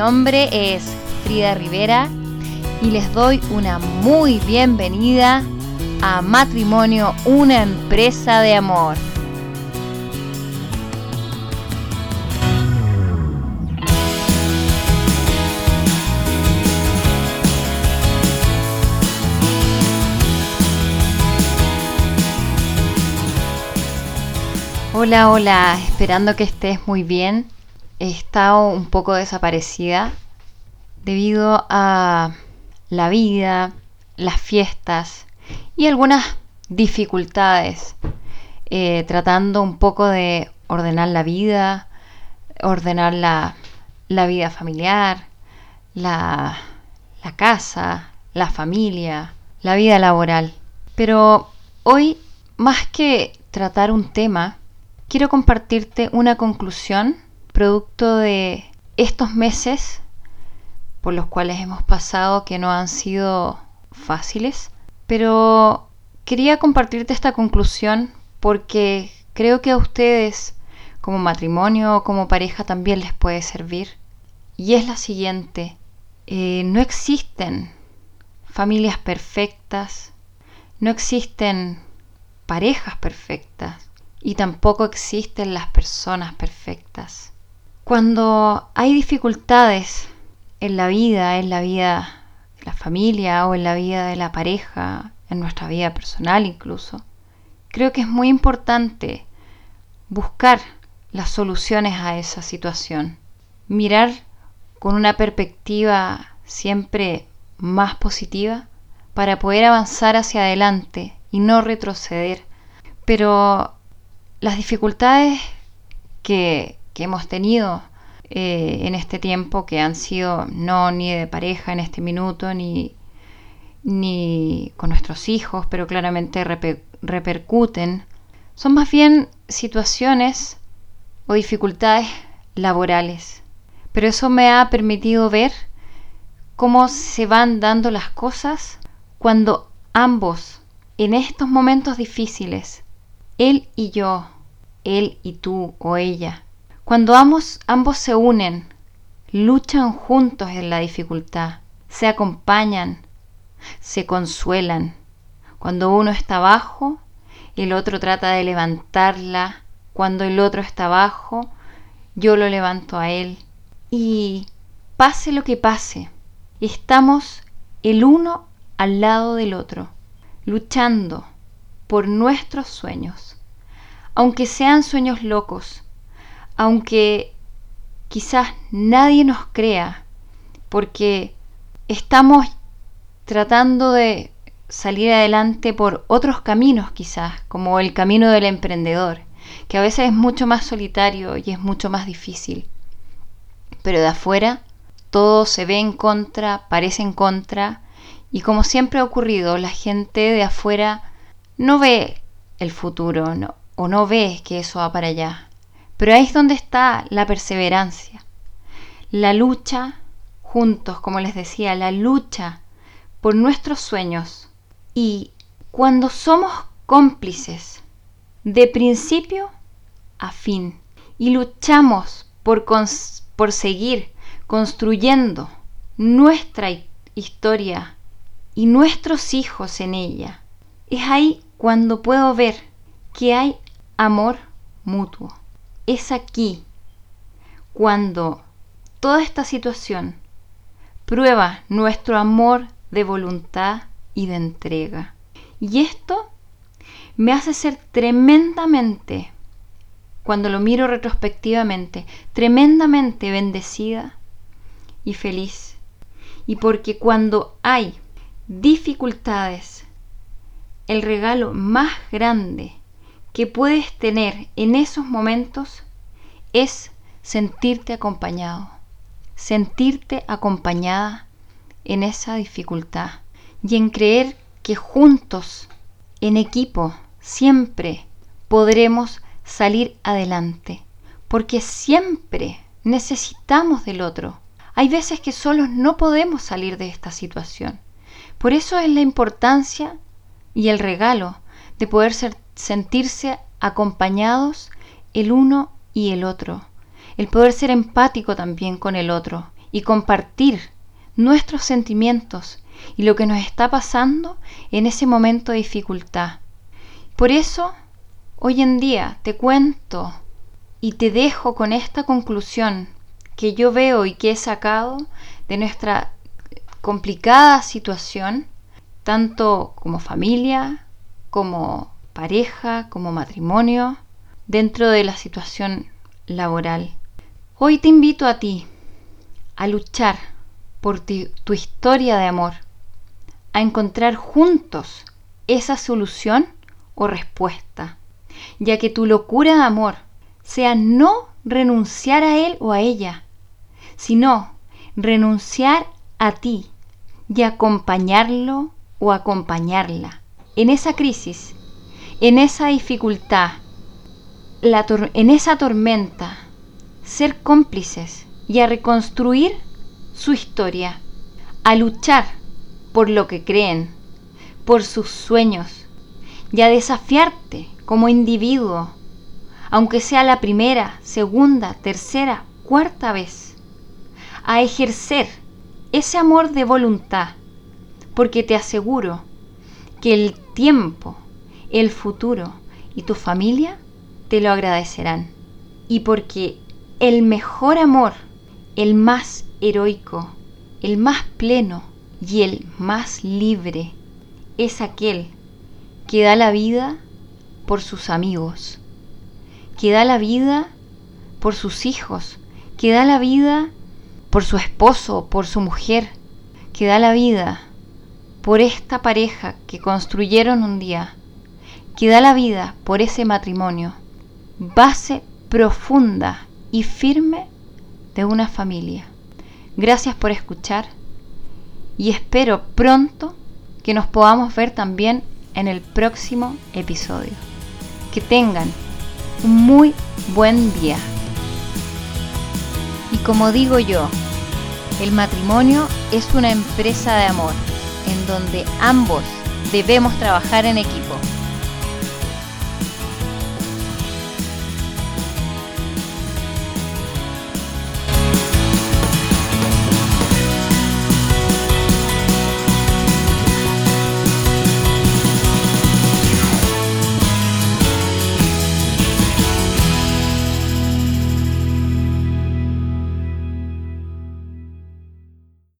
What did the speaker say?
nombre es Frida Rivera y les doy una muy bienvenida a Matrimonio, una empresa de amor. Hola, hola, esperando que estés muy bien. He estado un poco desaparecida debido a la vida, las fiestas y algunas dificultades, eh, tratando un poco de ordenar la vida, ordenar la, vida familiar, la, la casa, la familia, la vida laboral. Pero hoy, más que tratar un tema, quiero compartirte una conclusión producto de estos meses por los cuales hemos pasado que no han sido fáciles, pero quería compartirte esta conclusión porque creo que a ustedes como matrimonio o como pareja también les puede servir. Y es la siguiente, eh, no existen familias perfectas, no existen parejas perfectas, y tampoco existen las personas perfectas. Cuando hay dificultades en la vida, en la vida de la familia o en la vida de la pareja, en nuestra vida personal incluso, creo que es muy importante buscar las soluciones a esa situación, mirar con una perspectiva siempre más positiva para poder avanzar hacia adelante y no retroceder. Pero las dificultades que, hemos tenido eh, en este tiempo, que han sido no ni de pareja en este minuto, ni, ni con nuestros hijos, pero claramente repercuten, son más bien situaciones o dificultades laborales. Pero eso me ha permitido ver cómo se van dando las cosas cuando ambos, en estos momentos difíciles, él y yo, él y tú o ella. Cuando ambos, se unen, luchan juntos en la dificultad, se acompañan, se consuelan. Cuando uno está abajo, el otro trata de levantarla. Cuando el otro está abajo, yo lo levanto a él. Y pase lo que pase, estamos el uno al lado del otro, luchando por nuestros sueños, aunque sean sueños locos, aunque quizás nadie nos crea, porque estamos tratando de salir adelante por otros caminos quizás, como el camino del emprendedor, que a veces es mucho más solitario y es mucho más difícil. Pero de afuera todo se ve en contra, parece en contra, y como siempre ha ocurrido, la gente de afuera no ve el futuro o no ve que eso va para allá. Pero ahí es donde está la perseverancia, la lucha juntos, como les decía, la lucha por nuestros sueños. Y cuando somos cómplices de principio a fin y luchamos por, seguir construyendo nuestra historia y nuestros hijos en ella, es ahí cuando puedo ver que hay amor mutuo. Es aquí cuando toda esta situación prueba nuestro amor de voluntad y de entrega. Y esto me hace ser tremendamente, cuando lo miro retrospectivamente, tremendamente bendecida y feliz. Y porque cuando hay dificultades el regalo más grande que puedes tener en esos momentos es sentirte acompañado, sentirte acompañada en esa dificultad y en creer que juntos, en equipo, siempre podremos salir adelante, porque siempre necesitamos del otro. Hay veces que solos no podemos salir de esta situación. Por eso es la importancia y el regalo de poder sentirse acompañados el uno y el otro, el poder ser empático también con el otro y compartir nuestros sentimientos y lo que nos está pasando en ese momento de dificultad. Por eso, hoy en día te cuento y te dejo con esta conclusión que yo veo y que he sacado de nuestra complicada situación, tanto como familia, como pareja, como matrimonio, dentro de la situación laboral. Hoy te invito a ti a luchar por tu historia de amor, a encontrar juntos esa solución o respuesta, ya que tu locura de amor sea no renunciar a él o a ella, sino renunciar a ti y acompañarlo o acompañarla en esa crisis, en esa dificultad, en esa tormenta, ser cómplices y a reconstruir su historia, a luchar por lo que creen, por sus sueños y a desafiarte como individuo, aunque sea la primera, segunda, tercera, cuarta vez, a ejercer ese amor de voluntad, porque te aseguro que el tiempo, el futuro y tu familia te lo agradecerán. Y porque el mejor amor, el más heroico, el más pleno y el más libre es aquel que da la vida por sus amigos, que da la vida por sus hijos, que da la vida por su esposo, por su mujer, que da la vida por esta pareja que construyeron un día, que da la vida por ese matrimonio, base profunda y firme de una familia. Gracias por escuchar y espero pronto que nos podamos ver también en el próximo episodio. Que tengan un muy buen día. Y como digo yo, el matrimonio es una empresa de amor en donde ambos debemos trabajar en equipo.